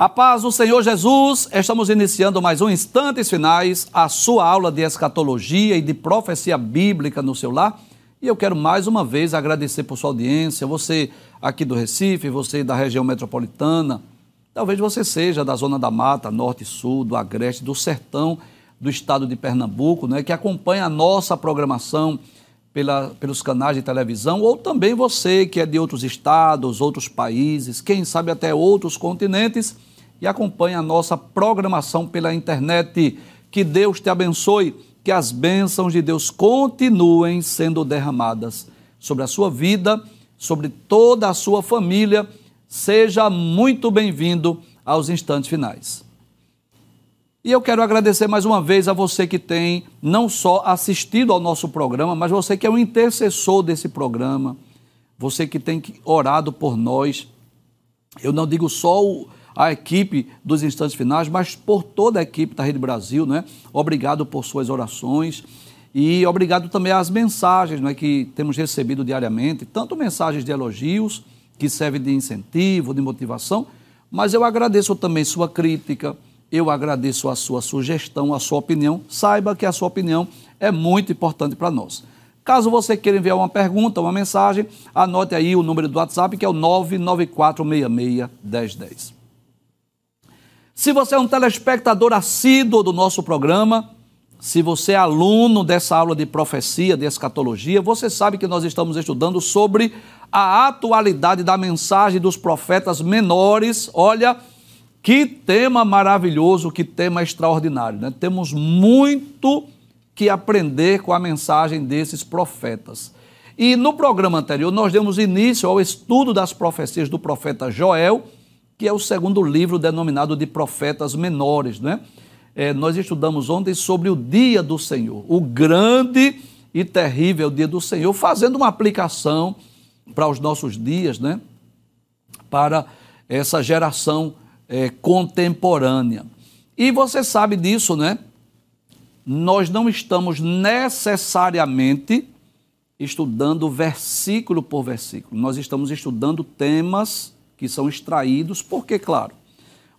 A paz do Senhor Jesus, estamos iniciando mais um Instantes Finais, a sua aula de escatologia e de profecia bíblica no seu lar. E eu quero mais uma vez agradecer por sua audiência, você aqui do Recife, você da região metropolitana, talvez você seja da Zona da Mata, Norte e Sul, do Agreste, do Sertão, do estado de Pernambuco, né, que acompanha a nossa programação pela, pelos canais de televisão, ou também você que é de outros estados, outros países, quem sabe até outros continentes e acompanha a nossa programação pela internet. Que Deus te abençoe, que as bênçãos de Deus continuem sendo derramadas sobre a sua vida, sobre toda a sua família. Seja muito bem-vindo aos instantes finais. E eu quero agradecer mais uma vez a você que tem não só assistido ao nosso programa, mas você que é um intercessor desse programa, você que tem orado por nós. Eu não digo só o a equipe dos instantes finais, mas por toda a equipe da Rede Brasil, né? Obrigado por suas orações e obrigado também às mensagens né, que temos recebido diariamente, tanto mensagens de elogios, que servem de incentivo, de motivação, mas eu agradeço também sua crítica, eu agradeço a sua sugestão, a sua opinião. Saiba que a sua opinião é muito importante para nós. Caso você queira enviar uma pergunta, uma mensagem, anote aí o número do WhatsApp que é o 994661010. Se você é um telespectador assíduo do nosso programa, se você é aluno dessa aula de profecia, de escatologia, você sabe que nós estamos estudando sobre a atualidade da mensagem dos profetas menores. Olha, que tema maravilhoso, que tema extraordinário. Né? Temos muito que aprender com a mensagem desses profetas. E no programa anterior, nós demos início ao estudo das profecias do profeta Joel que é o segundo livro denominado de Profetas Menores. Né? É, nós estudamos ontem sobre o dia do Senhor, o grande e terrível dia do Senhor, fazendo uma aplicação para os nossos dias, né? para essa geração é, contemporânea. E você sabe disso, né? Nós não estamos necessariamente estudando versículo por versículo, nós estamos estudando temas que são extraídos, porque, claro,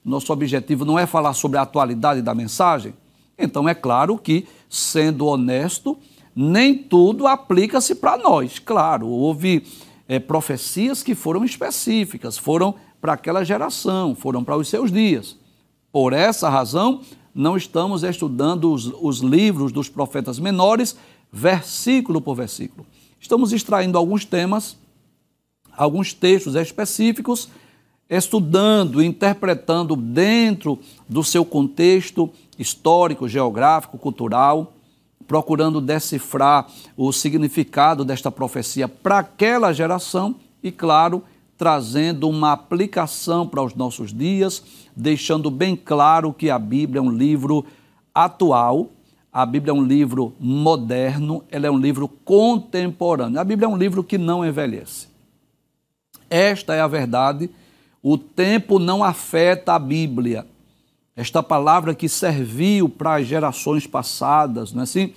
nosso objetivo não é falar sobre a atualidade da mensagem, então é claro que, sendo honesto, nem tudo aplica-se para nós. Claro, houve é, profecias que foram específicas, foram para aquela geração, foram para os seus dias. Por essa razão, não estamos estudando os, os livros dos profetas menores, versículo por versículo. Estamos extraindo alguns temas alguns textos específicos, estudando, interpretando dentro do seu contexto histórico, geográfico, cultural, procurando decifrar o significado desta profecia para aquela geração e, claro, trazendo uma aplicação para os nossos dias, deixando bem claro que a Bíblia é um livro atual, a Bíblia é um livro moderno, ela é um livro contemporâneo. A Bíblia é um livro que não envelhece. Esta é a verdade. O tempo não afeta a Bíblia. Esta palavra que serviu para as gerações passadas, não é assim?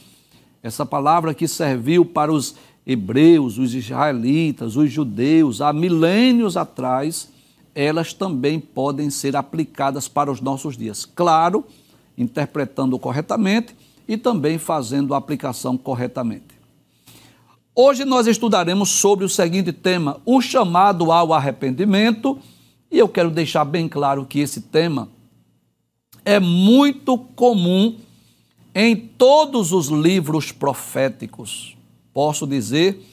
Essa palavra que serviu para os hebreus, os israelitas, os judeus, há milênios atrás, elas também podem ser aplicadas para os nossos dias. Claro, interpretando corretamente e também fazendo a aplicação corretamente. Hoje nós estudaremos sobre o seguinte tema: o chamado ao arrependimento, e eu quero deixar bem claro que esse tema é muito comum em todos os livros proféticos. Posso dizer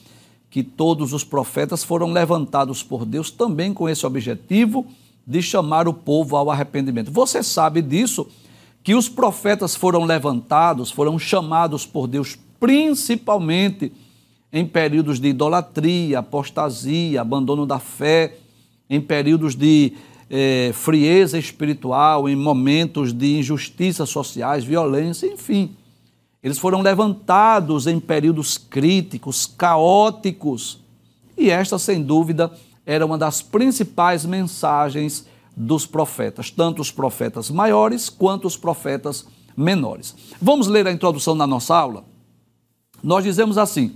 que todos os profetas foram levantados por Deus também com esse objetivo de chamar o povo ao arrependimento. Você sabe disso, que os profetas foram levantados, foram chamados por Deus principalmente em períodos de idolatria, apostasia, abandono da fé, em períodos de eh, frieza espiritual, em momentos de injustiças sociais, violência, enfim. Eles foram levantados em períodos críticos, caóticos, e esta, sem dúvida, era uma das principais mensagens dos profetas, tanto os profetas maiores quanto os profetas menores. Vamos ler a introdução da nossa aula? Nós dizemos assim: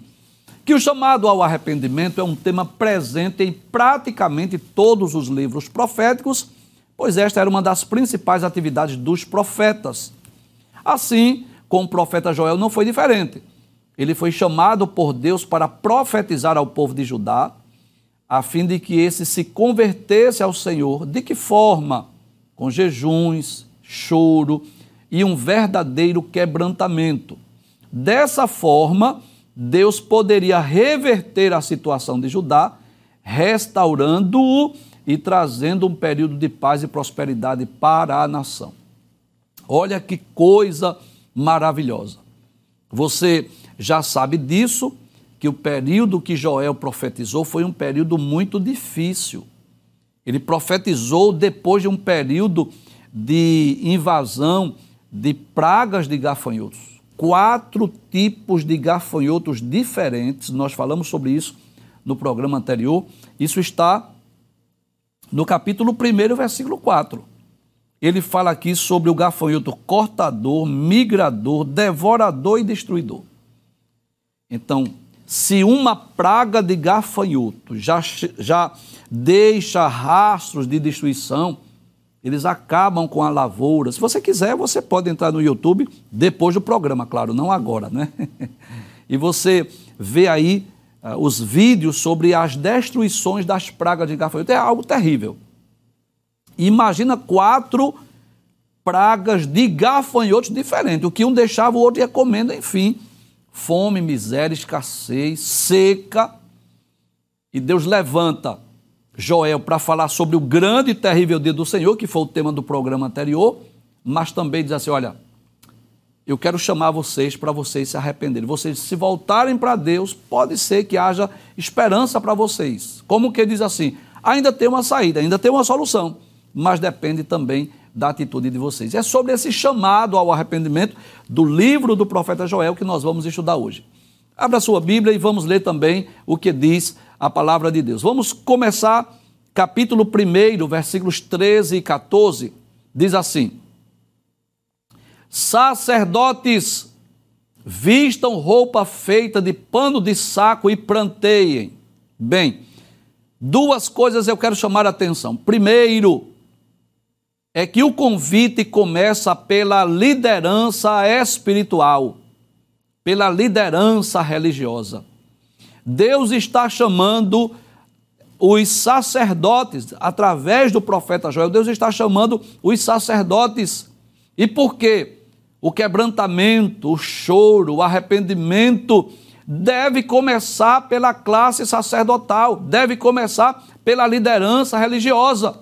que o chamado ao arrependimento é um tema presente em praticamente todos os livros proféticos, pois esta era uma das principais atividades dos profetas. Assim, com o profeta Joel não foi diferente. Ele foi chamado por Deus para profetizar ao povo de Judá, a fim de que esse se convertesse ao Senhor. De que forma? Com jejuns, choro e um verdadeiro quebrantamento. Dessa forma, Deus poderia reverter a situação de Judá, restaurando-o e trazendo um período de paz e prosperidade para a nação. Olha que coisa maravilhosa. Você já sabe disso, que o período que Joel profetizou foi um período muito difícil. Ele profetizou depois de um período de invasão de pragas de gafanhotos. Quatro tipos de gafanhotos diferentes, nós falamos sobre isso no programa anterior. Isso está no capítulo 1, versículo 4 ele fala aqui sobre o gafanhoto cortador, migrador, devorador e destruidor. Então, se uma praga de gafanhoto já, já deixa rastros de destruição, eles acabam com a lavoura. Se você quiser, você pode entrar no YouTube depois do programa, claro, não agora, né? E você vê aí uh, os vídeos sobre as destruições das pragas de gafanhoto. É algo terrível. Imagina quatro pragas de gafanhotos diferentes. O que um deixava, o outro ia comendo, enfim. Fome, miséria, escassez, seca. E Deus levanta Joel para falar sobre o grande e terrível dia do Senhor, que foi o tema do programa anterior, mas também diz assim: olha, eu quero chamar vocês para vocês se arrependerem. Vocês se voltarem para Deus, pode ser que haja esperança para vocês. Como que diz assim? Ainda tem uma saída, ainda tem uma solução mas depende também da atitude de vocês. É sobre esse chamado ao arrependimento do livro do profeta Joel que nós vamos estudar hoje. Abra sua Bíblia e vamos ler também o que diz a palavra de Deus. Vamos começar capítulo 1, versículos 13 e 14. Diz assim: Sacerdotes, vistam roupa feita de pano de saco e planteiem. Bem, duas coisas eu quero chamar a atenção. Primeiro, é que o convite começa pela liderança espiritual, pela liderança religiosa. Deus está chamando os sacerdotes, através do profeta Joel, Deus está chamando os sacerdotes. E por quê? O quebrantamento, o choro, o arrependimento deve começar pela classe sacerdotal, deve começar pela liderança religiosa.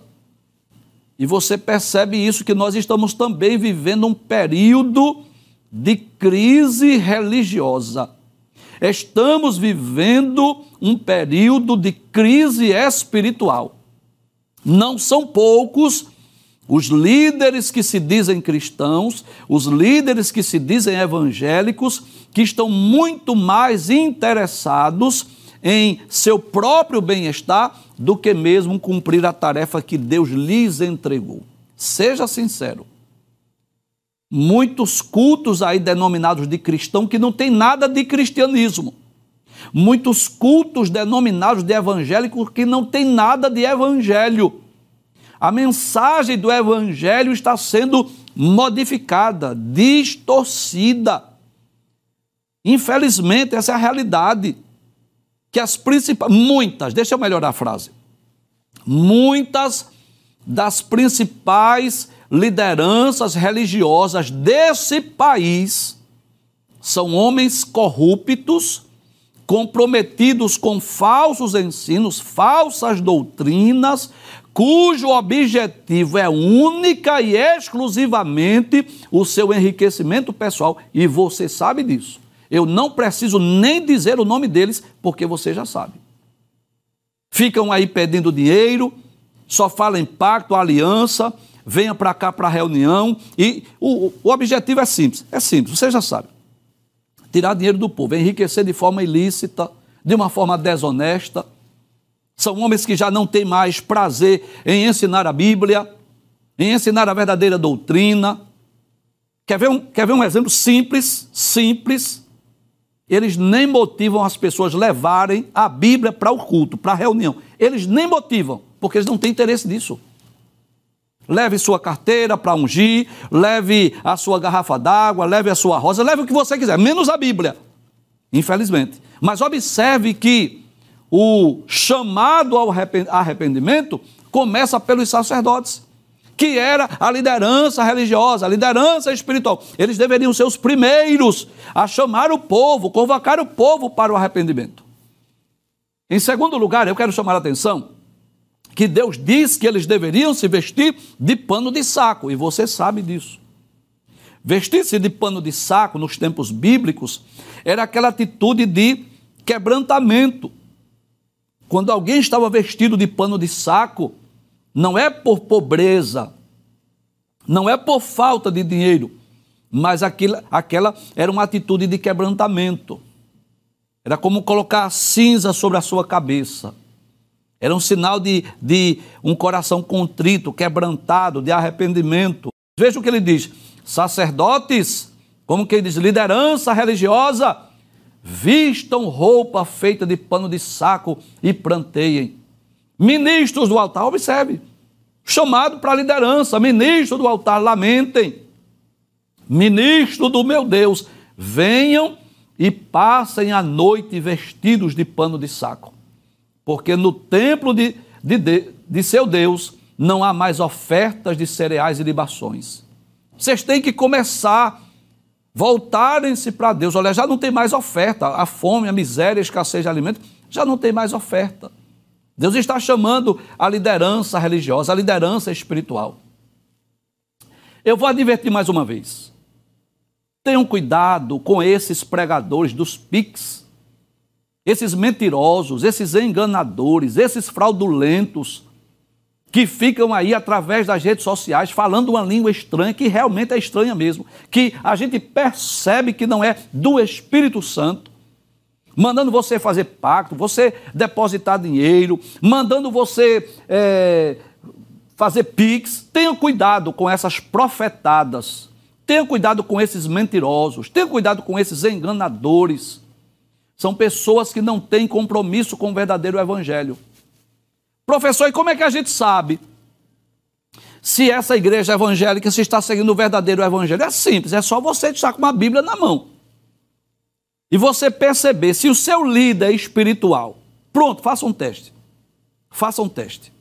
E você percebe isso, que nós estamos também vivendo um período de crise religiosa. Estamos vivendo um período de crise espiritual. Não são poucos os líderes que se dizem cristãos, os líderes que se dizem evangélicos, que estão muito mais interessados em seu próprio bem-estar do que mesmo cumprir a tarefa que Deus lhes entregou. Seja sincero. Muitos cultos aí denominados de cristão que não tem nada de cristianismo. Muitos cultos denominados de evangélico que não tem nada de evangelho. A mensagem do evangelho está sendo modificada, distorcida. Infelizmente, essa é a realidade que as principais, muitas, deixa eu melhorar a frase, muitas das principais lideranças religiosas desse país são homens corruptos, comprometidos com falsos ensinos, falsas doutrinas, cujo objetivo é única e exclusivamente o seu enriquecimento pessoal, e você sabe disso. Eu não preciso nem dizer o nome deles, porque você já sabe. Ficam aí pedindo dinheiro, só falam em pacto, aliança, venha para cá para a reunião. E o, o objetivo é simples: é simples, você já sabe. Tirar dinheiro do povo, enriquecer de forma ilícita, de uma forma desonesta. São homens que já não têm mais prazer em ensinar a Bíblia, em ensinar a verdadeira doutrina. Quer ver um, quer ver um exemplo simples? Simples eles nem motivam as pessoas levarem a Bíblia para o culto, para a reunião. Eles nem motivam, porque eles não têm interesse nisso. Leve sua carteira para ungir, leve a sua garrafa d'água, leve a sua rosa, leve o que você quiser, menos a Bíblia. Infelizmente. Mas observe que o chamado ao arrependimento começa pelos sacerdotes, que era a liderança religiosa, a liderança espiritual. Eles deveriam ser os primeiros a chamar o povo, convocar o povo para o arrependimento. Em segundo lugar, eu quero chamar a atenção que Deus diz que eles deveriam se vestir de pano de saco, e você sabe disso. Vestir-se de pano de saco nos tempos bíblicos era aquela atitude de quebrantamento. Quando alguém estava vestido de pano de saco, não é por pobreza, não é por falta de dinheiro, mas aquela, aquela era uma atitude de quebrantamento. Era como colocar cinza sobre a sua cabeça. Era um sinal de, de um coração contrito, quebrantado, de arrependimento. Veja o que ele diz: sacerdotes, como que ele diz, liderança religiosa, vistam roupa feita de pano de saco e planteiem. Ministros do altar, observe, chamado para a liderança, ministro do altar, lamentem. Ministro do meu Deus, venham e passem a noite vestidos de pano de saco porque no templo de, de, de, seu Deus não há mais ofertas de cereais e libações. Vocês têm que começar, voltarem-se para Deus. Olha, já não tem mais oferta. A fome, a miséria, a escassez de alimento, já não tem mais oferta. Deus está chamando a liderança religiosa, a liderança espiritual. Eu vou advertir mais uma vez. Tenham cuidado com esses pregadores dos PICs esses mentirosos, esses enganadores, esses fraudulentos, que ficam aí através das redes sociais falando uma língua estranha, que realmente é estranha mesmo, que a gente percebe que não é do Espírito Santo, mandando você fazer pacto, você depositar dinheiro, mandando você é, fazer pix. Tenha cuidado com essas profetadas, tenha cuidado com esses mentirosos, tenha cuidado com esses enganadores são pessoas que não têm compromisso com o verdadeiro evangelho. Professor, e como é que a gente sabe se essa igreja evangélica se está seguindo o verdadeiro evangelho? É simples, é só você estar com uma Bíblia na mão. E você perceber se o seu líder é espiritual. Pronto, faça um teste. Faça um teste.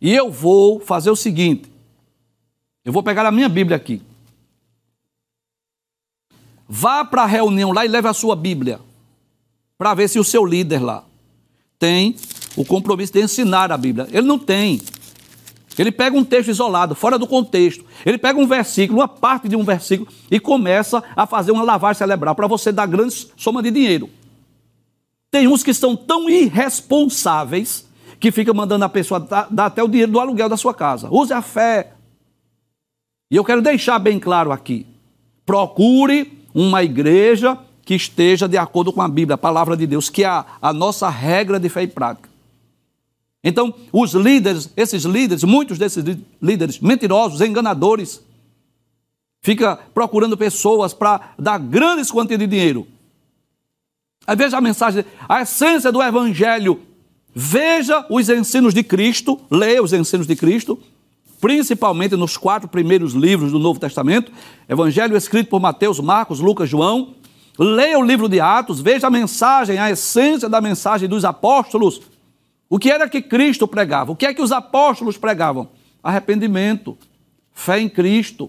E eu vou fazer o seguinte: eu vou pegar a minha Bíblia aqui. Vá para a reunião lá e leve a sua Bíblia, para ver se o seu líder lá tem o compromisso de ensinar a Bíblia. Ele não tem. Ele pega um texto isolado, fora do contexto. Ele pega um versículo, uma parte de um versículo, e começa a fazer uma lavagem cerebral para você dar grande soma de dinheiro. Tem uns que são tão irresponsáveis que ficam mandando a pessoa dar, até o dinheiro do aluguel da sua casa. Use a fé. E eu quero deixar bem claro aqui: procure uma igreja que esteja de acordo com a Bíblia, a palavra de Deus, que é a, a nossa regra de fé e prática. Então, os líderes, esses líderes, muitos desses líderes mentirosos, enganadores, fica procurando pessoas para dar grandes quantias de dinheiro. Aí veja a mensagem, a essência do evangelho. Veja os ensinos de Cristo, leia os ensinos de Cristo, principalmente nos quatro primeiros livros do Novo Testamento, Evangelho escrito por Mateus, Marcos, Lucas, João. Leia o livro de Atos, veja a mensagem, a essência da mensagem dos apóstolos. O que era que Cristo pregava? O que é que os apóstolos pregavam? Arrependimento, fé em Cristo,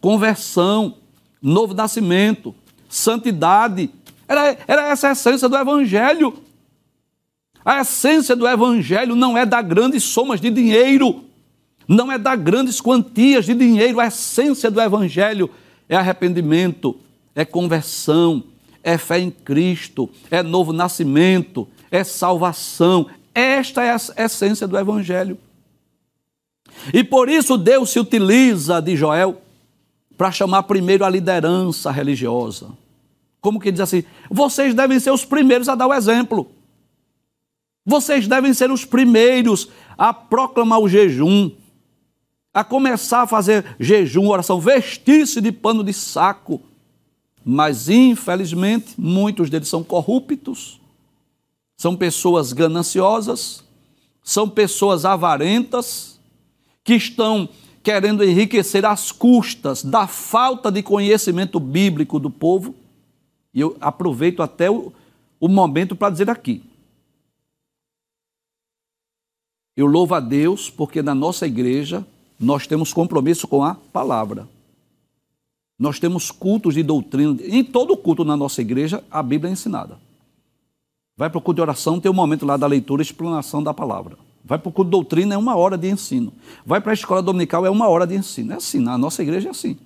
conversão, novo nascimento, santidade. Era, era essa a essência do Evangelho. A essência do Evangelho não é dar grandes somas de dinheiro não é dar grandes quantias de dinheiro, a essência do Evangelho é arrependimento, é conversão, é fé em Cristo, é novo nascimento, é salvação. Esta é a essência do Evangelho. E por isso Deus se utiliza de Joel para chamar primeiro a liderança religiosa. Como que diz assim? Vocês devem ser os primeiros a dar o exemplo. Vocês devem ser os primeiros a proclamar o jejum a começar a fazer jejum, oração, vestir-se de pano de saco. Mas, infelizmente, muitos deles são corruptos, são pessoas gananciosas, são pessoas avarentas, que estão querendo enriquecer às custas da falta de conhecimento bíblico do povo. E eu aproveito até o, o momento para dizer aqui. Eu louvo a Deus porque na nossa igreja nós temos compromisso com a palavra. Nós temos cultos de doutrina. Em todo culto na nossa igreja, a Bíblia é ensinada. Vai para o culto de oração, tem um momento lá da leitura e explanação da palavra. Vai para o culto de doutrina, é uma hora de ensino. Vai para a escola dominical, é uma hora de ensino. É assim, na nossa igreja é assim.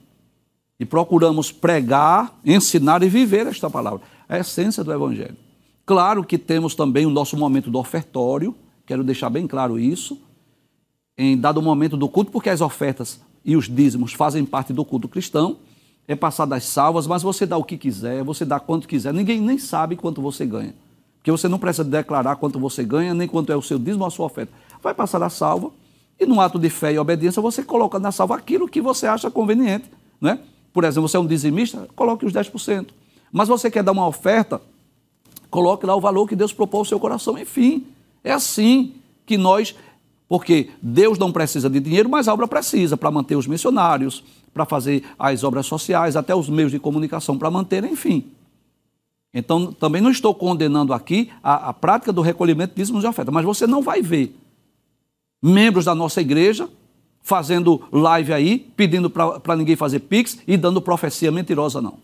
E procuramos pregar, ensinar e viver esta palavra. É a essência do Evangelho. Claro que temos também o nosso momento do ofertório, quero deixar bem claro isso, em dado momento do culto, porque as ofertas e os dízimos fazem parte do culto cristão, é passar das salvas, mas você dá o que quiser, você dá quanto quiser, ninguém nem sabe quanto você ganha. Porque você não precisa declarar quanto você ganha, nem quanto é o seu dízimo ou a sua oferta. Vai passar a salva e, no ato de fé e obediência, você coloca na salva aquilo que você acha conveniente. Né? Por exemplo, você é um dizimista, coloque os 10%. Mas você quer dar uma oferta, coloque lá o valor que Deus propôs ao seu coração. Enfim, é assim que nós porque Deus não precisa de dinheiro, mas a obra precisa para manter os missionários, para fazer as obras sociais, até os meios de comunicação para manter, enfim. Então, também não estou condenando aqui a, a prática do recolhimento de dízimos de oferta, mas você não vai ver membros da nossa igreja fazendo live aí, pedindo para ninguém fazer pix e dando profecia mentirosa, não.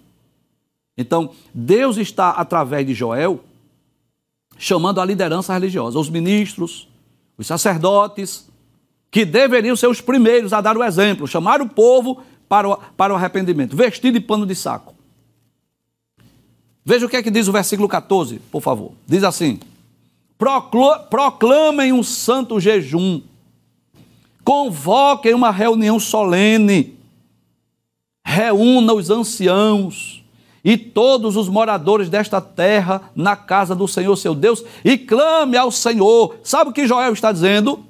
Então, Deus está, através de Joel, chamando a liderança religiosa, os ministros, os sacerdotes, que deveriam ser os primeiros a dar o exemplo, chamar o povo para o, para o arrependimento, vestido de pano de saco. Veja o que é que diz o versículo 14, por favor. Diz assim: proclamem um santo jejum, convoquem uma reunião solene, reúna os anciãos, e todos os moradores desta terra na casa do Senhor seu Deus e clame ao Senhor. Sabe o que Joel está dizendo?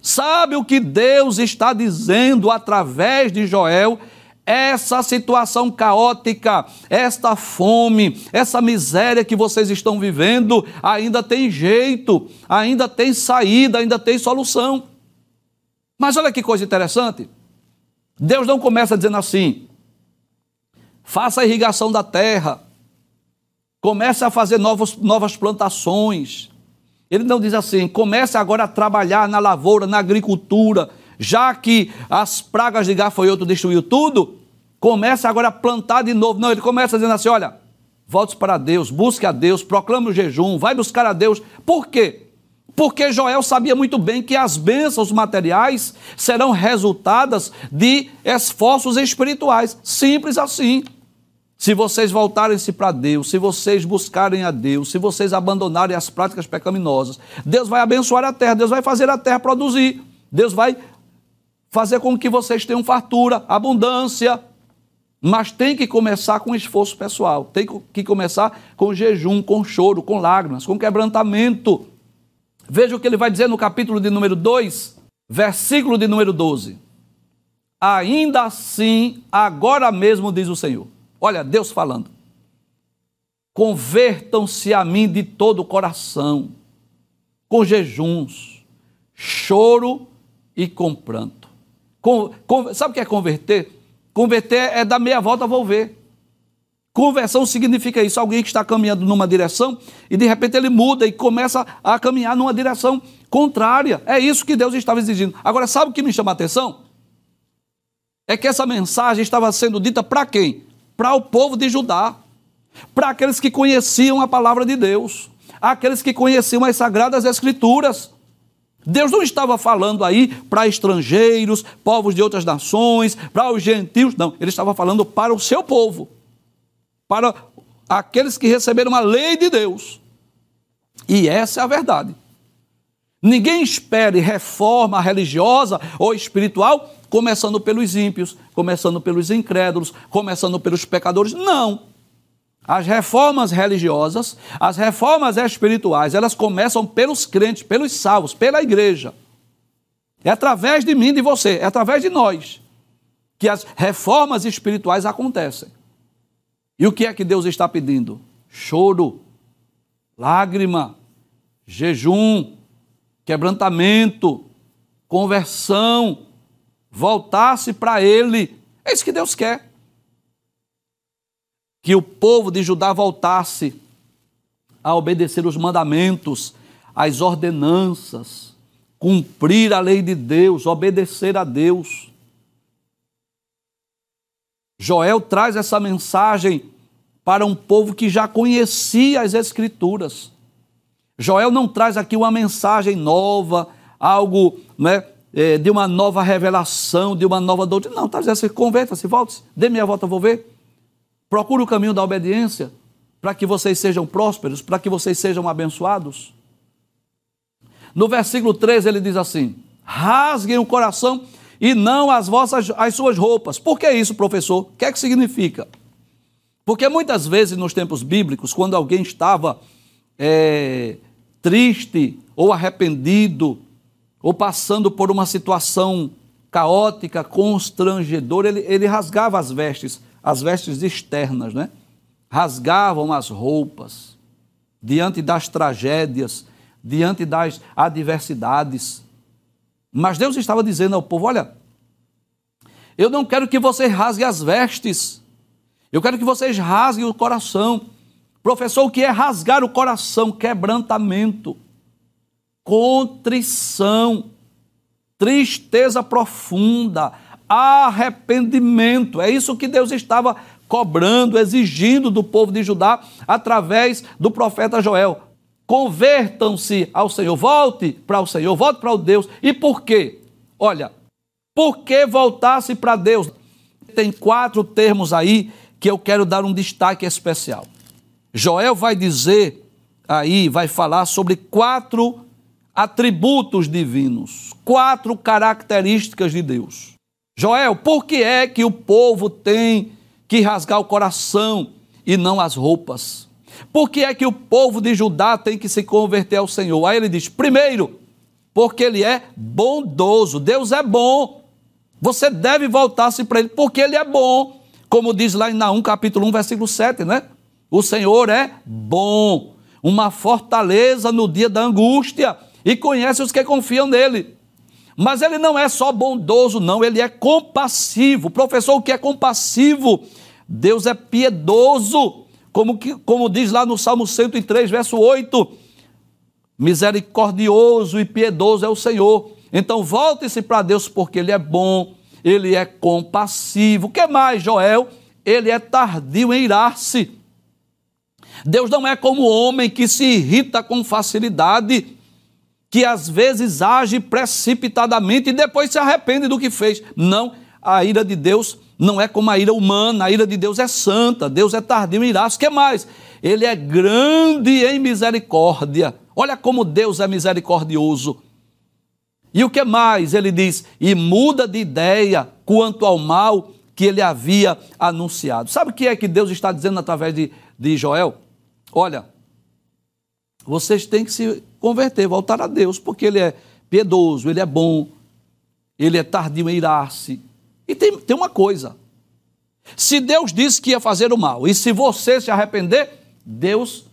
Sabe o que Deus está dizendo através de Joel? Essa situação caótica, esta fome, essa miséria que vocês estão vivendo, ainda tem jeito, ainda tem saída, ainda tem solução. Mas olha que coisa interessante. Deus não começa dizendo assim: faça a irrigação da terra, comece a fazer novos, novas plantações. Ele não diz assim, comece agora a trabalhar na lavoura, na agricultura, já que as pragas de gafanhoto destruiu tudo, comece agora a plantar de novo. Não, ele começa dizendo assim: olha, volte para Deus, busque a Deus, proclame o jejum, vai buscar a Deus. Por quê? Porque Joel sabia muito bem que as bênçãos materiais serão resultadas de esforços espirituais. Simples assim. Se vocês voltarem-se para Deus, se vocês buscarem a Deus, se vocês abandonarem as práticas pecaminosas, Deus vai abençoar a terra, Deus vai fazer a terra produzir, Deus vai fazer com que vocês tenham fartura, abundância. Mas tem que começar com esforço pessoal, tem que começar com jejum, com choro, com lágrimas, com quebrantamento. Veja o que ele vai dizer no capítulo de número 2, versículo de número 12. Ainda assim, agora mesmo diz o Senhor. Olha, Deus falando. Convertam-se a mim de todo o coração, com jejuns, choro e com pranto. Com, com, sabe o que é converter? Converter é dar meia volta a volver. Conversão significa isso, alguém que está caminhando numa direção e de repente ele muda e começa a caminhar numa direção contrária. É isso que Deus estava exigindo. Agora, sabe o que me chama a atenção? É que essa mensagem estava sendo dita para quem? Para o povo de Judá, para aqueles que conheciam a palavra de Deus, aqueles que conheciam as sagradas escrituras. Deus não estava falando aí para estrangeiros, povos de outras nações, para os gentios, não, ele estava falando para o seu povo, para aqueles que receberam a lei de Deus. E essa é a verdade. Ninguém espere reforma religiosa ou espiritual começando pelos ímpios, começando pelos incrédulos, começando pelos pecadores. Não. As reformas religiosas, as reformas espirituais, elas começam pelos crentes, pelos salvos, pela igreja. É através de mim de você, é através de nós que as reformas espirituais acontecem. E o que é que Deus está pedindo? Choro, lágrima, jejum, quebrantamento, conversão, voltasse para ele. É isso que Deus quer. Que o povo de Judá voltasse a obedecer os mandamentos, as ordenanças, cumprir a lei de Deus, obedecer a Deus. Joel traz essa mensagem para um povo que já conhecia as Escrituras. Joel não traz aqui uma mensagem nova, algo né, é, de uma nova revelação, de uma nova doutrina. Não, está dizendo assim, converta-se, volte-se, dê minha volta, vou ver. Procure o caminho da obediência para que vocês sejam prósperos, para que vocês sejam abençoados. No versículo 3 ele diz assim: rasguem o coração e não as vossas as suas roupas. Por que isso, professor? O que é que significa? Porque muitas vezes nos tempos bíblicos, quando alguém estava é, triste ou arrependido, ou passando por uma situação caótica, constrangedora, ele, ele rasgava as vestes, as vestes externas, né? Rasgavam as roupas diante das tragédias, diante das adversidades. Mas Deus estava dizendo ao povo: olha, eu não quero que você rasgue as vestes, eu quero que vocês rasguem o coração. Professor, o que é rasgar o coração? Quebrantamento, contrição, tristeza profunda, arrependimento. É isso que Deus estava cobrando, exigindo do povo de Judá através do profeta Joel. Convertam-se ao Senhor, volte para o Senhor, volte para o Deus. E por quê? Olha, por que voltar-se para Deus? Tem quatro termos aí que eu quero dar um destaque especial. Joel vai dizer aí, vai falar sobre quatro atributos divinos, quatro características de Deus. Joel, por que é que o povo tem que rasgar o coração e não as roupas? Por que é que o povo de Judá tem que se converter ao Senhor? Aí ele diz: primeiro, porque ele é bondoso, Deus é bom. Você deve voltar-se para ele, porque ele é bom como diz lá em Naum capítulo 1, versículo 7, né? O Senhor é bom, uma fortaleza no dia da angústia e conhece os que confiam nele. Mas ele não é só bondoso, não, ele é compassivo. Professor, o que é compassivo? Deus é piedoso, como, que, como diz lá no Salmo 103, verso 8. Misericordioso e piedoso é o Senhor. Então volte-se para Deus, porque Ele é bom, ele é compassivo. O que mais, Joel? Ele é tardio em irar-se. Deus não é como o homem que se irrita com facilidade, que às vezes age precipitadamente e depois se arrepende do que fez. Não, a ira de Deus não é como a ira humana, a ira de Deus é santa, Deus é tardio em. O que mais? Ele é grande em misericórdia. Olha como Deus é misericordioso. E o que mais? Ele diz: e muda de ideia quanto ao mal que ele havia anunciado. Sabe o que é que Deus está dizendo através de, de Joel? Olha, vocês têm que se converter, voltar a Deus, porque ele é piedoso, ele é bom, ele é tardio em irar-se. E tem, tem uma coisa: se Deus disse que ia fazer o mal, e se você se arrepender, Deus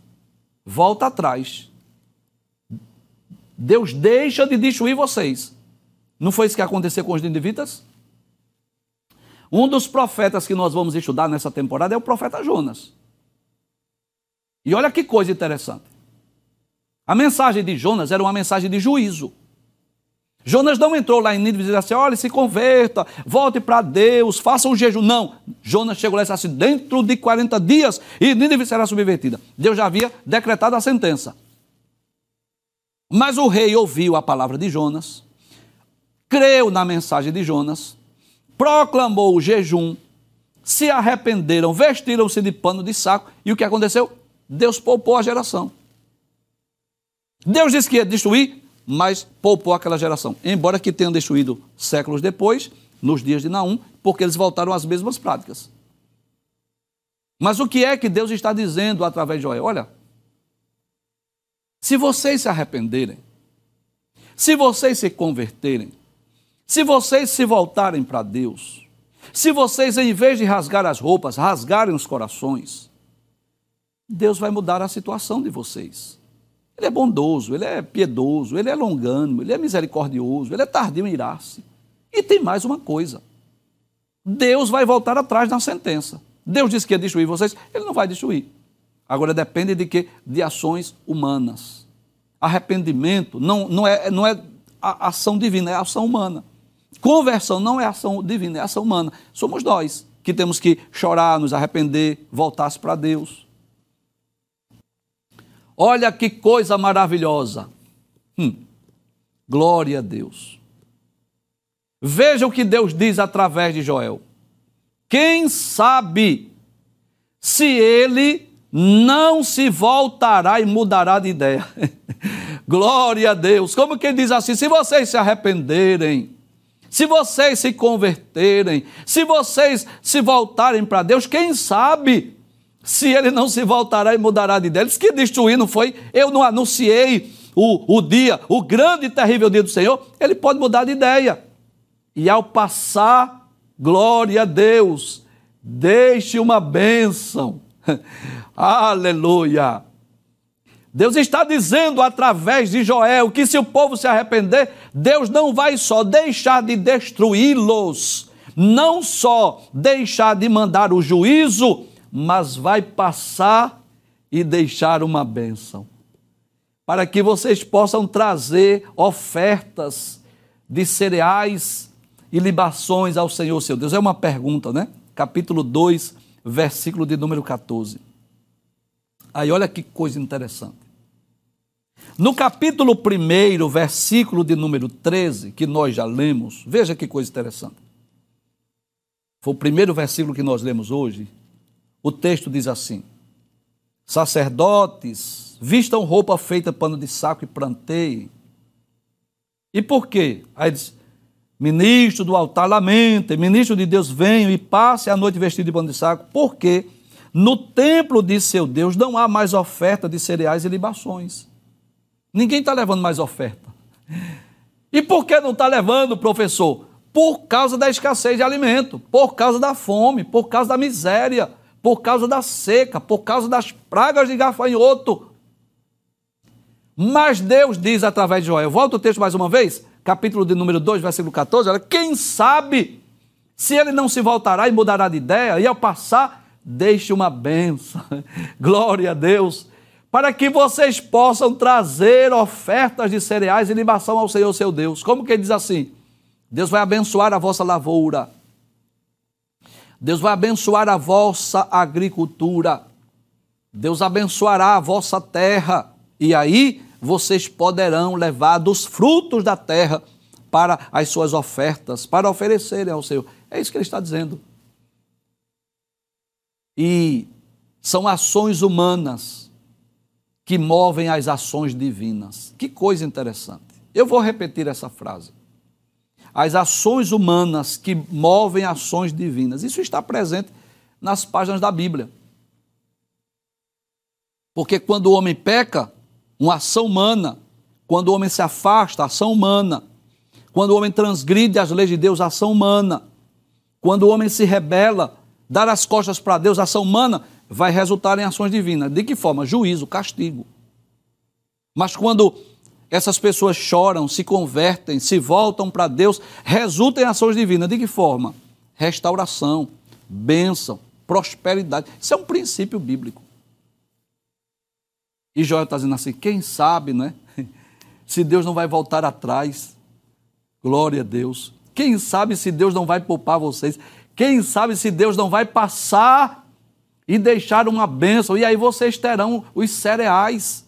volta atrás. Deus deixa de destruir vocês. Não foi isso que aconteceu com os ninivitas? Um dos profetas que nós vamos estudar nessa temporada é o profeta Jonas. E olha que coisa interessante. A mensagem de Jonas era uma mensagem de juízo. Jonas não entrou lá em Nínive e disse assim: olha, se converta, volte para Deus, faça um jejum. Não. Jonas chegou lá e disse assim: dentro de 40 dias e Nínive será subvertida. Deus já havia decretado a sentença. Mas o rei ouviu a palavra de Jonas, creu na mensagem de Jonas, proclamou o jejum, se arrependeram, vestiram-se de pano de saco, e o que aconteceu? Deus poupou a geração. Deus disse que ia destruir, mas poupou aquela geração. Embora que tenham destruído séculos depois, nos dias de Naum, porque eles voltaram às mesmas práticas. Mas o que é que Deus está dizendo através de Joel? Olha, se vocês se arrependerem, se vocês se converterem, se vocês se voltarem para Deus, se vocês, em vez de rasgar as roupas, rasgarem os corações, Deus vai mudar a situação de vocês. Ele é bondoso, ele é piedoso, ele é longânimo, ele é misericordioso, ele é tardio em irar-se. E tem mais uma coisa: Deus vai voltar atrás na sentença. Deus disse que ia destruir vocês, ele não vai destruir. Agora depende de que? De ações humanas. Arrependimento não, não, é, não é ação divina, é ação humana. Conversão não é ação divina, é ação humana. Somos nós que temos que chorar, nos arrepender, voltar-se para Deus. Olha que coisa maravilhosa. Hum. Glória a Deus. Veja o que Deus diz através de Joel. Quem sabe se ele não se voltará e mudará de ideia. Glória a Deus. Como quem diz assim: se vocês se arrependerem, se vocês se converterem, se vocês se voltarem para Deus, quem sabe se ele não se voltará e mudará de ideia? Ele disse que destruir não foi, eu não anunciei o, o dia, o grande e terrível dia do Senhor, ele pode mudar de ideia. E ao passar, glória a Deus, deixe uma bênção. Aleluia. Deus está dizendo através de Joel que se o povo se arrepender, Deus não vai só deixar de destruí-los, não só deixar de mandar o juízo, mas vai passar e deixar uma bênção. Para que vocês possam trazer ofertas de cereais e libações ao Senhor seu Deus. É uma pergunta, né? Capítulo 2, versículo de número 14. Aí olha que coisa interessante. No capítulo 1, versículo de número 13, que nós já lemos, veja que coisa interessante. Foi o primeiro versículo que nós lemos hoje. O texto diz assim: Sacerdotes, vistam roupa feita pano de saco e planteiem. E por quê? Aí diz: Ministro do altar, lamentem, ministro de Deus, venham e passe a noite vestido de pano de saco, porque no templo de seu Deus não há mais oferta de cereais e libações. Ninguém está levando mais oferta. E por que não está levando, professor? Por causa da escassez de alimento, por causa da fome, por causa da miséria, por causa da seca, por causa das pragas de gafanhoto. Mas Deus diz através de Joel, volta o texto mais uma vez, capítulo de número 2, versículo 14, olha, quem sabe se ele não se voltará e mudará de ideia, e ao passar, deixe uma benção. Glória a Deus para que vocês possam trazer ofertas de cereais e libação ao Senhor seu Deus. Como que ele diz assim? Deus vai abençoar a vossa lavoura. Deus vai abençoar a vossa agricultura. Deus abençoará a vossa terra. E aí vocês poderão levar dos frutos da terra para as suas ofertas, para oferecerem ao Senhor. É isso que ele está dizendo. E são ações humanas que movem as ações divinas. Que coisa interessante. Eu vou repetir essa frase. As ações humanas que movem ações divinas. Isso está presente nas páginas da Bíblia. Porque quando o homem peca, uma ação humana. Quando o homem se afasta, ação humana. Quando o homem transgride as leis de Deus, ação humana. Quando o homem se rebela, dar as costas para Deus, ação humana vai resultar em ações divinas. De que forma? Juízo, castigo. Mas quando essas pessoas choram, se convertem, se voltam para Deus, resulta em ações divinas. De que forma? Restauração, bênção, prosperidade. Isso é um princípio bíblico. E Joel está dizendo assim: quem sabe, né? Se Deus não vai voltar atrás. Glória a Deus. Quem sabe se Deus não vai poupar vocês? Quem sabe se Deus não vai passar e deixar uma bênção, e aí vocês terão os cereais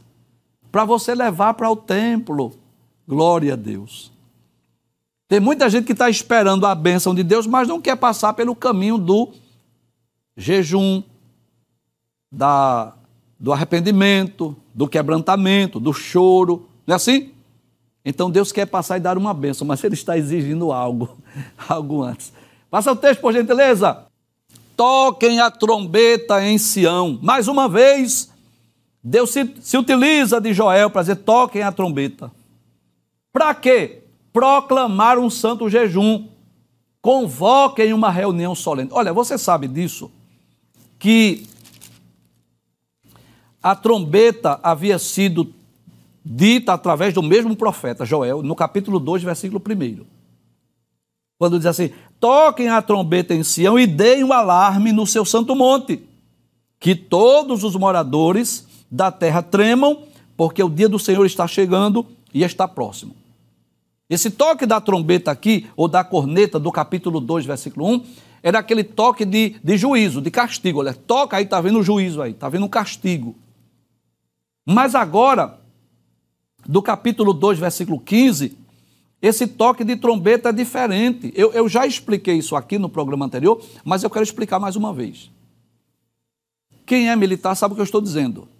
para você levar para o templo. Glória a Deus. Tem muita gente que está esperando a bênção de Deus, mas não quer passar pelo caminho do jejum, da, do arrependimento, do quebrantamento, do choro. Não é assim? Então Deus quer passar e dar uma bênção, mas Ele está exigindo algo, algo antes. Passa o texto, por gentileza toquem a trombeta em Sião. Mais uma vez, Deus se, se utiliza de Joel para dizer: toquem a trombeta. Para quê? Proclamar um santo jejum. Convoquem uma reunião solene. Olha, você sabe disso, que a trombeta havia sido dita através do mesmo profeta, Joel, no capítulo 2, versículo 1. Quando diz assim: toquem a trombeta em Sião e deem um alarme no seu santo monte, que todos os moradores da terra tremam, porque o dia do Senhor está chegando e está próximo. Esse toque da trombeta aqui, ou da corneta, do capítulo 2, versículo 1, era aquele toque de, de juízo, de castigo. Olha, toca aí, está vendo o juízo aí, está vendo um castigo. Mas agora, do capítulo 2, versículo 15, esse toque de trombeta é diferente. Eu, eu já expliquei isso aqui no programa anterior, mas eu quero explicar mais uma vez. Quem é militar sabe o que eu estou dizendo.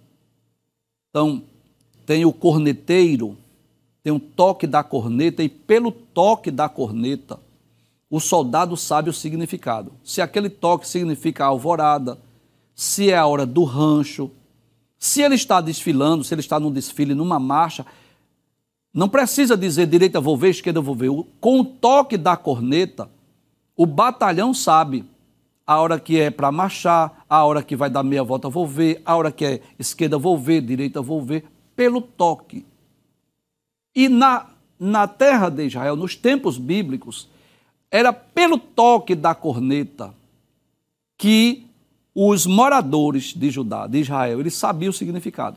Então, tem o corneteiro, tem um toque da corneta, e pelo toque da corneta, o soldado sabe o significado. Se aquele toque significa alvorada, se é a hora do rancho, se ele está desfilando, se ele está num desfile, numa marcha, não precisa dizer direita vou ver, esquerda vou ver. Com o toque da corneta, o batalhão sabe a hora que é para marchar, a hora que vai dar meia volta vou ver, a hora que é esquerda vou ver, direita vou ver, pelo toque. E na, na terra de Israel, nos tempos bíblicos, era pelo toque da corneta que os moradores de Judá, de Israel, eles sabiam o significado.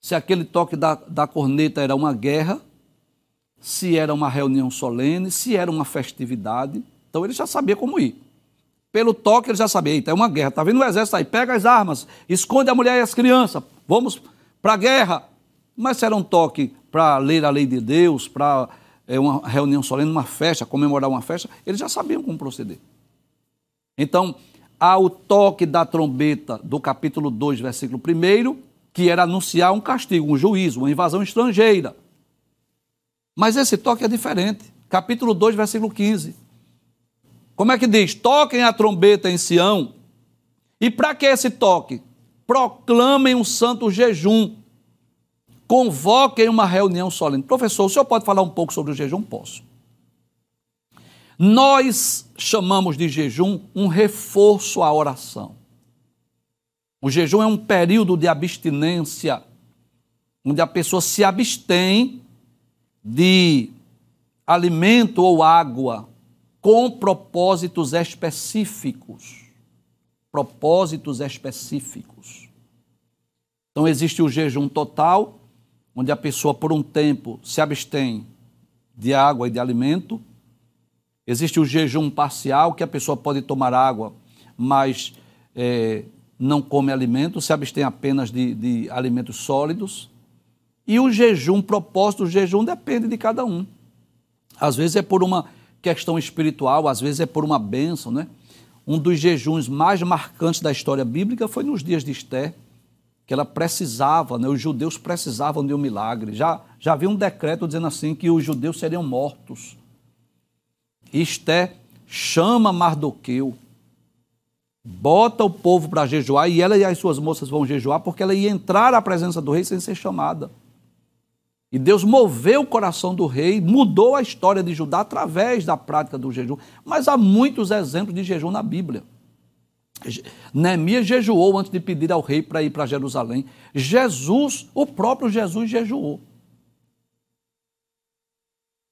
Se aquele toque da, da corneta era uma guerra, se era uma reunião solene, se era uma festividade, então ele já sabia como ir. Pelo toque ele já sabia, eita, é uma guerra, está vindo o exército aí, pega as armas, esconde a mulher e as crianças, vamos para a guerra. Mas se era um toque para ler a lei de Deus, para é, uma reunião solene, uma festa, comemorar uma festa, eles já sabiam como proceder. Então, ao toque da trombeta do capítulo 2, versículo 1, que era anunciar um castigo, um juízo, uma invasão estrangeira. Mas esse toque é diferente. Capítulo 2, versículo 15. Como é que diz? Toquem a trombeta em Sião. E para que esse toque? Proclamem um santo jejum. Convoquem uma reunião solene. Professor, o senhor pode falar um pouco sobre o jejum? Posso. Nós chamamos de jejum um reforço à oração. O jejum é um período de abstinência, onde a pessoa se abstém de alimento ou água com propósitos específicos. Propósitos específicos. Então, existe o jejum total, onde a pessoa, por um tempo, se abstém de água e de alimento Existe o jejum parcial, que a pessoa pode tomar água, mas é, não come alimento, se abstém apenas de, de alimentos sólidos. E o jejum, propósito do jejum depende de cada um. Às vezes é por uma questão espiritual, às vezes é por uma bênção, né? Um dos jejuns mais marcantes da história bíblica foi nos dias de Esther, que ela precisava, né? os judeus precisavam de um milagre. Já, já havia um decreto dizendo assim que os judeus seriam mortos Esté chama Mardoqueu, bota o povo para jejuar e ela e as suas moças vão jejuar porque ela ia entrar à presença do rei sem ser chamada. E Deus moveu o coração do rei, mudou a história de Judá através da prática do jejum. Mas há muitos exemplos de jejum na Bíblia. Neemias jejuou antes de pedir ao rei para ir para Jerusalém. Jesus, o próprio Jesus jejuou.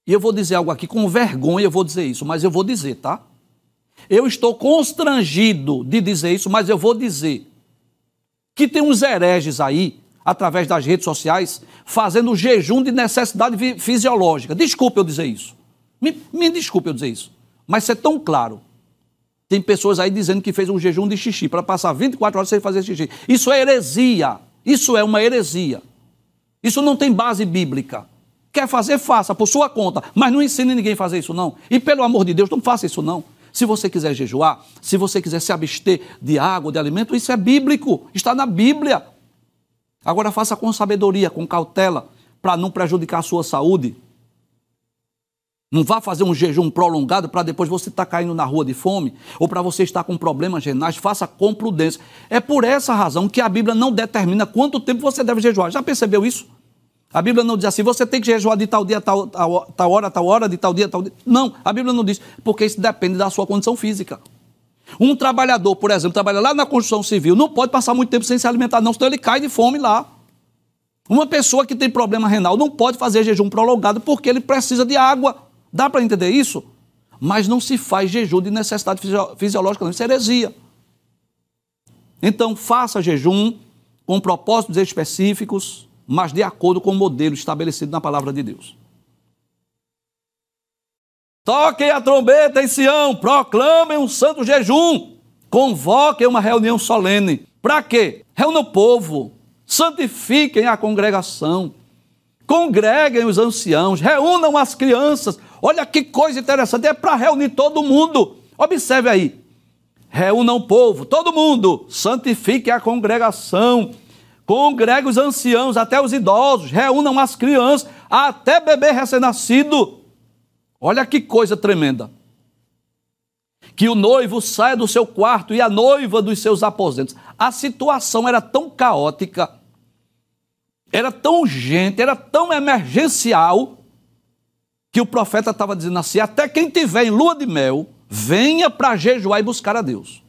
E eu vou dizer algo aqui com vergonha, eu vou dizer isso, mas eu vou dizer, tá? Eu estou constrangido de dizer isso, mas eu vou dizer que tem uns hereges aí, através das redes sociais, fazendo jejum de necessidade fisiológica. Desculpe eu dizer isso. Me, me desculpe eu dizer isso. Mas ser tão claro. Tem pessoas aí dizendo que fez um jejum de xixi para passar 24 horas sem fazer xixi. Isso é heresia. Isso é uma heresia. Isso não tem base bíblica. Quer fazer, faça, por sua conta. Mas não ensine ninguém a fazer isso, não. E pelo amor de Deus, não faça isso, não. Se você quiser jejuar, se você quiser se abster de água, de alimento, isso é bíblico, está na Bíblia. Agora faça com sabedoria, com cautela, para não prejudicar a sua saúde. Não vá fazer um jejum prolongado para depois você estar tá caindo na rua de fome ou para você estar com problemas renais. Faça com prudência. É por essa razão que a Bíblia não determina quanto tempo você deve jejuar. Já percebeu isso? A Bíblia não diz assim, você tem que jejuar de tal dia, tal, tal, tal hora, tal hora, de tal dia, tal dia. Não, a Bíblia não diz, porque isso depende da sua condição física. Um trabalhador, por exemplo, trabalha lá na construção civil, não pode passar muito tempo sem se alimentar, não, senão ele cai de fome lá. Uma pessoa que tem problema renal não pode fazer jejum prolongado porque ele precisa de água. Dá para entender isso? Mas não se faz jejum de necessidade fisiológica, não. Isso é heresia. Então, faça jejum com propósitos específicos, mas de acordo com o modelo estabelecido na palavra de Deus. Toquem a trombeta em Sião, proclamem um santo jejum, convoquem uma reunião solene. Para quê? Reúna o povo, santifiquem a congregação, congreguem os anciãos, reúnam as crianças. Olha que coisa interessante, é para reunir todo mundo. Observe aí. Reúnam o povo, todo mundo, santifique a congregação, congregue os anciãos, até os idosos, reúnam as crianças, até bebê recém-nascido. Olha que coisa tremenda. Que o noivo saia do seu quarto e a noiva dos seus aposentos. A situação era tão caótica era tão urgente, era tão emergencial, que o profeta estava dizendo assim: até quem tiver em lua de mel, venha para jejuar e buscar a Deus.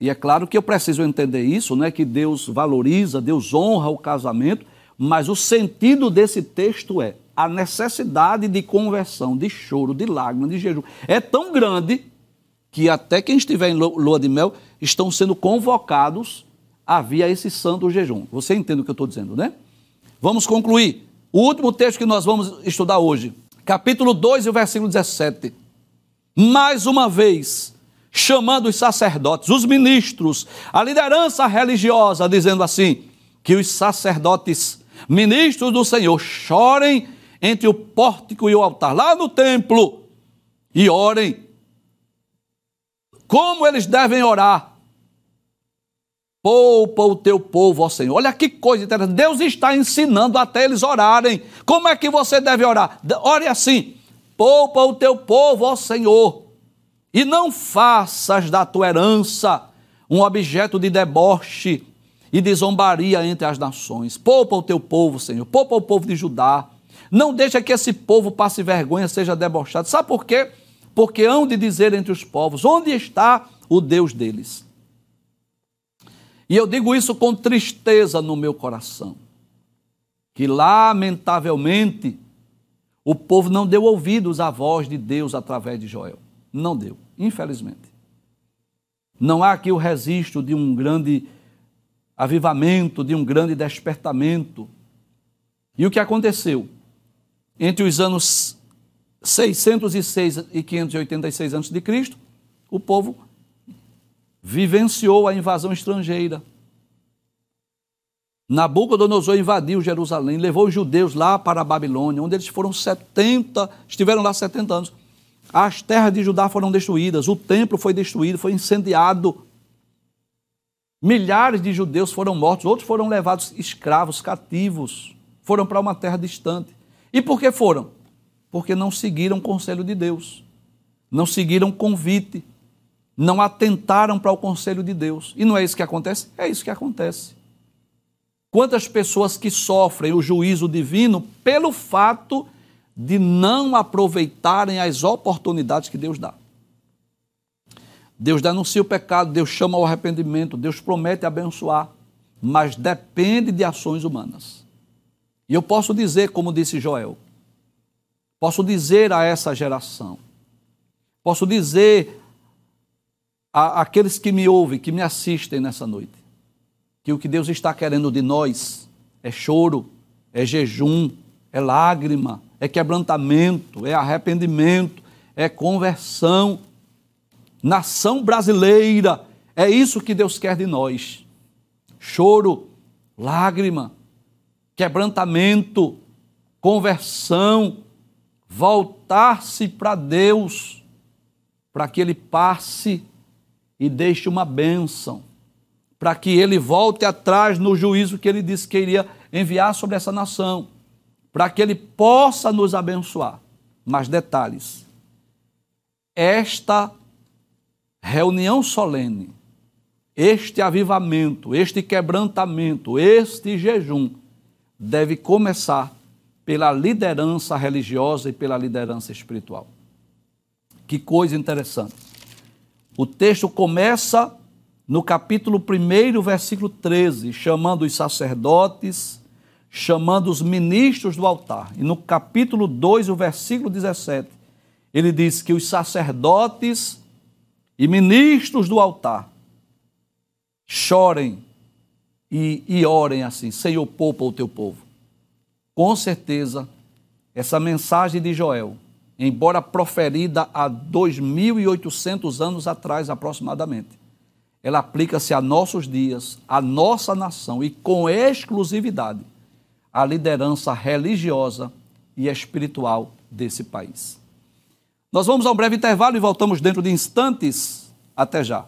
E é claro que eu preciso entender isso, né? Que Deus valoriza, Deus honra o casamento, mas o sentido desse texto é a necessidade de conversão, de choro, de lágrimas, de jejum. É tão grande que até quem estiver em lua de mel estão sendo convocados havia esse santo jejum. Você entende o que eu estou dizendo, né? Vamos concluir. O último texto que nós vamos estudar hoje, capítulo 2 e o versículo 17. Mais uma vez, chamando os sacerdotes, os ministros, a liderança religiosa, dizendo assim: que os sacerdotes, ministros do Senhor, chorem entre o pórtico e o altar, lá no templo, e orem. Como eles devem orar? Poupa o teu povo, ó Senhor. Olha que coisa interessante. Deus está ensinando até eles orarem. Como é que você deve orar? Ore assim: Poupa o teu povo, ó Senhor. E não faças da tua herança um objeto de deboche e de zombaria entre as nações. Poupa o teu povo, Senhor. Poupa o povo de Judá. Não deixa que esse povo passe vergonha, seja debochado. Sabe por quê? Porque hão de dizer entre os povos: onde está o Deus deles? E eu digo isso com tristeza no meu coração, que lamentavelmente o povo não deu ouvidos à voz de Deus através de Joel. Não deu, infelizmente. Não há aqui o registro de um grande avivamento, de um grande despertamento. E o que aconteceu? Entre os anos 606 e 586 a.C., o povo vivenciou a invasão estrangeira. Nabucodonosor invadiu Jerusalém, levou os judeus lá para a Babilônia, onde eles foram 70, estiveram lá 70 anos. As terras de Judá foram destruídas, o templo foi destruído, foi incendiado. Milhares de judeus foram mortos, outros foram levados escravos, cativos, foram para uma terra distante. E por que foram? Porque não seguiram o conselho de Deus, não seguiram o convite, não atentaram para o conselho de Deus. E não é isso que acontece? É isso que acontece. Quantas pessoas que sofrem o juízo divino pelo fato de não aproveitarem as oportunidades que Deus dá. Deus denuncia o pecado, Deus chama ao arrependimento, Deus promete abençoar, mas depende de ações humanas. E eu posso dizer, como disse Joel, posso dizer a essa geração, posso dizer a, aqueles que me ouvem, que me assistem nessa noite, que o que Deus está querendo de nós é choro, é jejum, é lágrima, é quebrantamento, é arrependimento, é conversão. Nação brasileira, é isso que Deus quer de nós. Choro, lágrima, quebrantamento, conversão, voltar-se para Deus, para que Ele passe e deixe uma bênção, para que ele volte atrás no juízo que ele disse que iria enviar sobre essa nação, para que ele possa nos abençoar. Mas detalhes: esta reunião solene, este avivamento, este quebrantamento, este jejum, deve começar pela liderança religiosa e pela liderança espiritual. Que coisa interessante. O texto começa no capítulo 1, versículo 13, chamando os sacerdotes, chamando os ministros do altar. E no capítulo 2, o versículo 17, ele diz que os sacerdotes e ministros do altar chorem e, e orem assim: Senhor, poupa o teu povo. Com certeza, essa mensagem de Joel, embora proferida há 2.800 anos atrás aproximadamente, ela aplica-se a nossos dias, a nossa nação e com exclusividade à liderança religiosa e espiritual desse país. Nós vamos a um breve intervalo e voltamos dentro de instantes. Até já.